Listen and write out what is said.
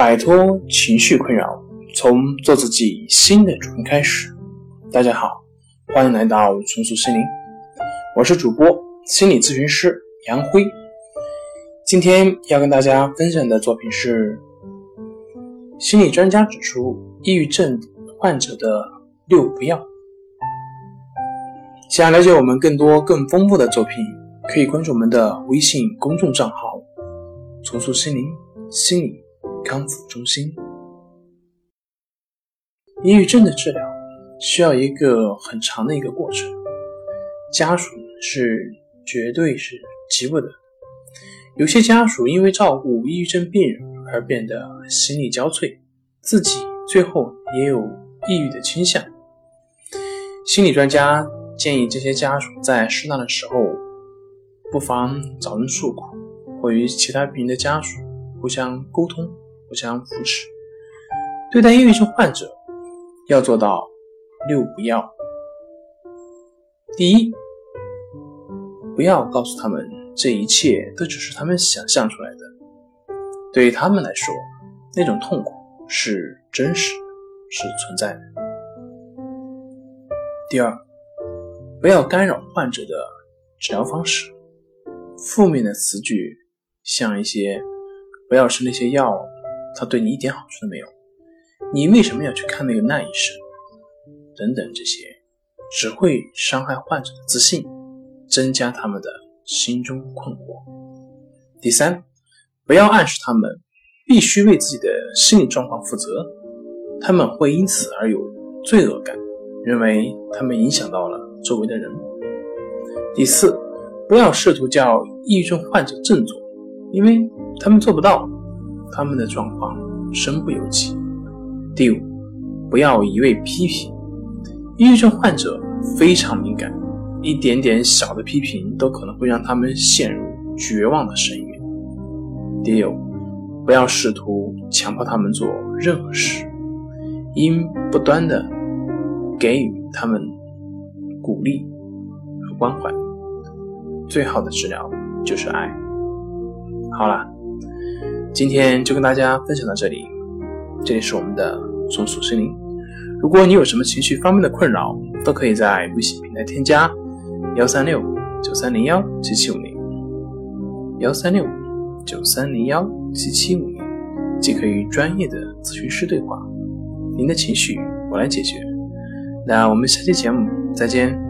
摆脱情绪困扰，从做自己新的主人开始。大家好，欢迎来到重塑心灵，我是主播心理咨询师杨辉。今天要跟大家分享的作品是：心理专家指出，抑郁症患者的六不要。想了解我们更多更丰富的作品，可以关注我们的微信公众账号“重塑心灵心理”。康复中心，抑郁症的治疗需要一个很长的一个过程，家属是绝对是急不得。有些家属因为照顾抑郁症病人而变得心力交瘁，自己最后也有抑郁的倾向。心理专家建议这些家属在适当的时候，不妨找人诉苦，或与其他病人的家属互相沟通。互相扶持。对待抑郁症患者，要做到六不要。第一，不要告诉他们这一切都只是他们想象出来的，对于他们来说，那种痛苦是真实的，是存在的。第二，不要干扰患者的治疗方式。负面的词句，像一些“不要吃那些药”。他对你一点好处都没有，你为什么要去看那个那医生？等等，这些只会伤害患者的自信，增加他们的心中困惑。第三，不要暗示他们必须为自己的心理状况负责，他们会因此而有罪恶感，认为他们影响到了周围的人。第四，不要试图叫抑郁症患者振作，因为他们做不到。他们的状况身不由己。第五，不要一味批评。抑郁症患者非常敏感，一点点小的批评都可能会让他们陷入绝望的深渊。第六，不要试图强迫他们做任何事，应不断的给予他们鼓励和关怀。最好的治疗就是爱。好了。今天就跟大家分享到这里，这里是我们的松鼠心灵。如果你有什么情绪方面的困扰，都可以在微信平台添加幺三六九三零幺七七五零幺三六九三零幺七七五零，即可与专业的咨询师对话。您的情绪我来解决。那我们下期节目再见。